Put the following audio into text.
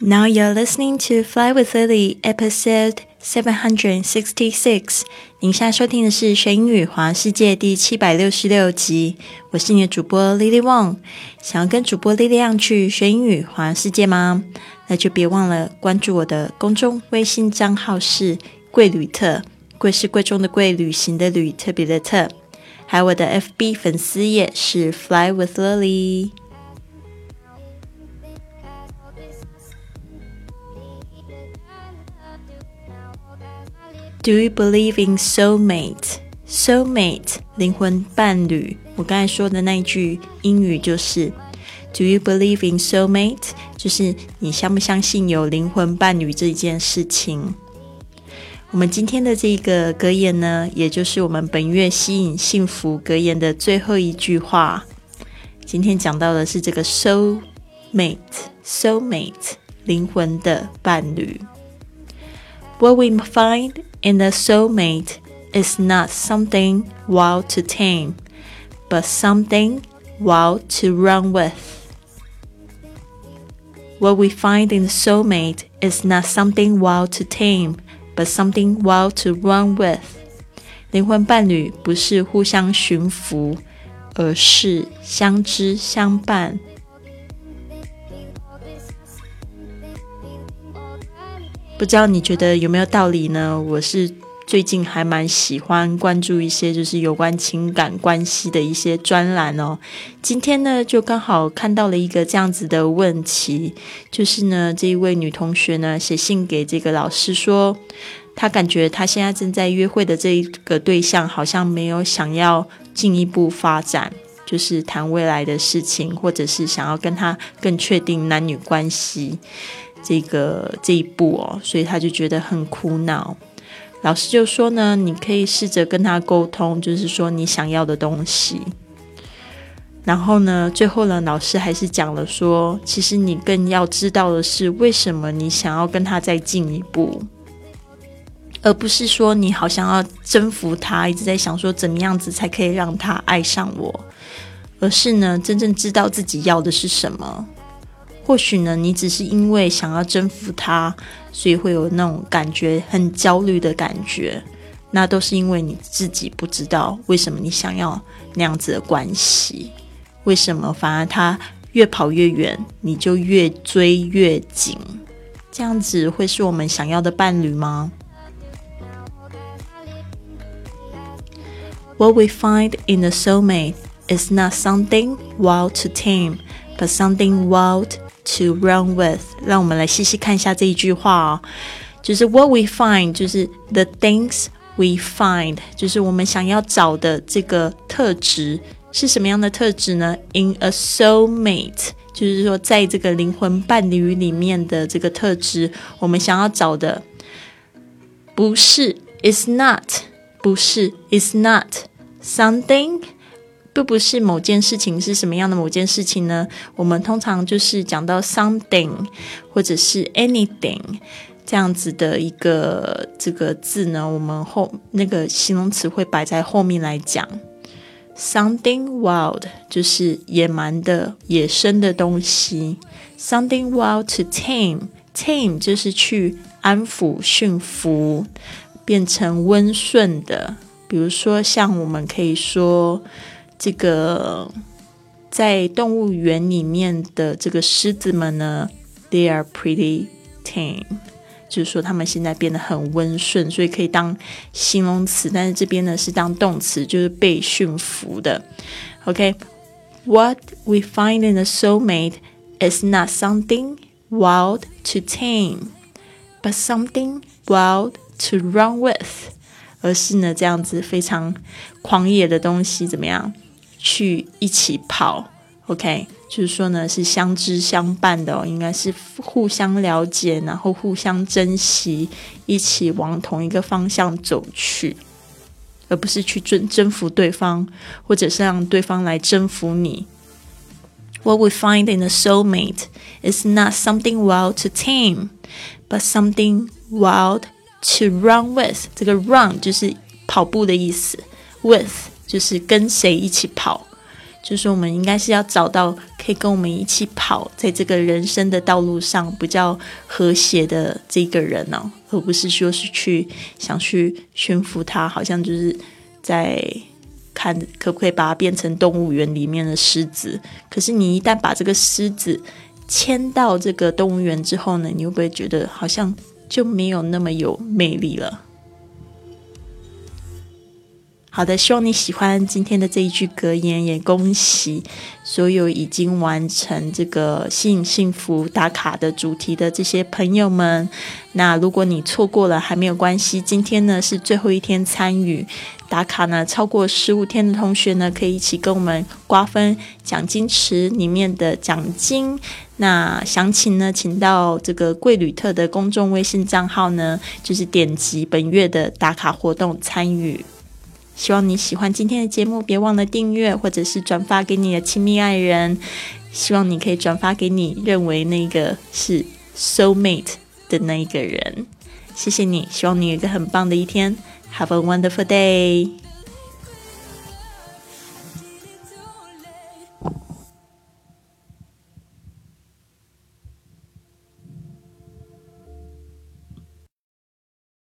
Now you're listening to Fly with Lily, episode seven hundred sixty-six。您现在收听的是《学英语华世界》第七百六十六集。我是你的主播 Lily Wong。想要跟主播 Lily 去学英语华世界吗？那就别忘了关注我的公众微信账号是“贵旅特”，贵是贵重的贵，旅行的旅，特别的特。还有我的 FB 粉丝页是 Fly with Lily。Do you believe in soulmate? Soulmate 灵魂伴侣。我刚才说的那一句英语就是：Do you believe in soulmate？就是你相不相信有灵魂伴侣这一件事情。我们今天的这个格言呢，也就是我们本月吸引幸福格言的最后一句话。今天讲到的是这个 soulmate，soulmate 灵魂的伴侣。What we find in a soulmate is not something wild to tame, but something wild to run with. What we find in a soulmate is not something wild to tame, but something wild to run with. 灵魂伴侣不是互相驯服，而是相知相伴。 不知道你觉得有没有道理呢？我是最近还蛮喜欢关注一些就是有关情感关系的一些专栏哦。今天呢，就刚好看到了一个这样子的问题，就是呢，这一位女同学呢写信给这个老师说，她感觉她现在正在约会的这一个对象好像没有想要进一步发展，就是谈未来的事情，或者是想要跟他更确定男女关系。这个这一步哦，所以他就觉得很苦恼。老师就说呢，你可以试着跟他沟通，就是说你想要的东西。然后呢，最后呢，老师还是讲了说，其实你更要知道的是，为什么你想要跟他再进一步，而不是说你好想要征服他，一直在想说怎么样子才可以让他爱上我，而是呢，真正知道自己要的是什么。或许呢，你只是因为想要征服他，所以会有那种感觉很焦虑的感觉。那都是因为你自己不知道为什么你想要那样子的关系，为什么反而他越跑越远，你就越追越紧？这样子会是我们想要的伴侣吗？What we find in the soulmate is not something wild to tame, but something wild. To run with，让我们来细细看一下这一句话哦。就是 what we find，就是 the things we find，就是我们想要找的这个特质是什么样的特质呢？In a soulmate，就是说在这个灵魂伴侣里面的这个特质，我们想要找的不是，is not，不是，is not something。不不是某件事情是什么样的某件事情呢？我们通常就是讲到 something 或者是 anything 这样子的一个这个字呢，我们后那个形容词会摆在后面来讲。something wild 就是野蛮的、野生的东西。something wild to tame，tame 就是去安抚、驯服，变成温顺的。比如说，像我们可以说。这个在动物园里面的这个狮子们呢，they are pretty tame，就是说他们现在变得很温顺，所以可以当形容词，但是这边呢是当动词，就是被驯服的。OK，what we find in a soulmate is not something wild to tame，but something wild to run with，而是呢这样子非常狂野的东西，怎么样？去一起跑，OK，就是说呢，是相知相伴的哦，应该是互相了解，然后互相珍惜，一起往同一个方向走去，而不是去征征服对方，或者是让对方来征服你。What we find in a soulmate is not something wild to tame, but something wild to run with。这个 run 就是跑步的意思，with。 就是跟谁一起跑，就是我们应该是要找到可以跟我们一起跑在这个人生的道路上比较和谐的这个人呢，而不是说是去想去驯服他，好像就是在看可不可以把它变成动物园里面的狮子。可是你一旦把这个狮子牵到这个动物园之后呢，你会不会觉得好像就没有那么有魅力了？好的，希望你喜欢今天的这一句格言，也恭喜所有已经完成这个吸引幸福打卡的主题的这些朋友们。那如果你错过了，还没有关系，今天呢是最后一天参与打卡呢，超过十五天的同学呢，可以一起跟我们瓜分奖金池里面的奖金。那详情呢，请到这个贵旅特的公众微信账号呢，就是点击本月的打卡活动参与。希望你喜欢今天的节目，别忘了订阅或者是转发给你的亲密爱人。希望你可以转发给你认为那个是 soul mate 的那一个人。谢谢你，希望你有一个很棒的一天。Have a wonderful day。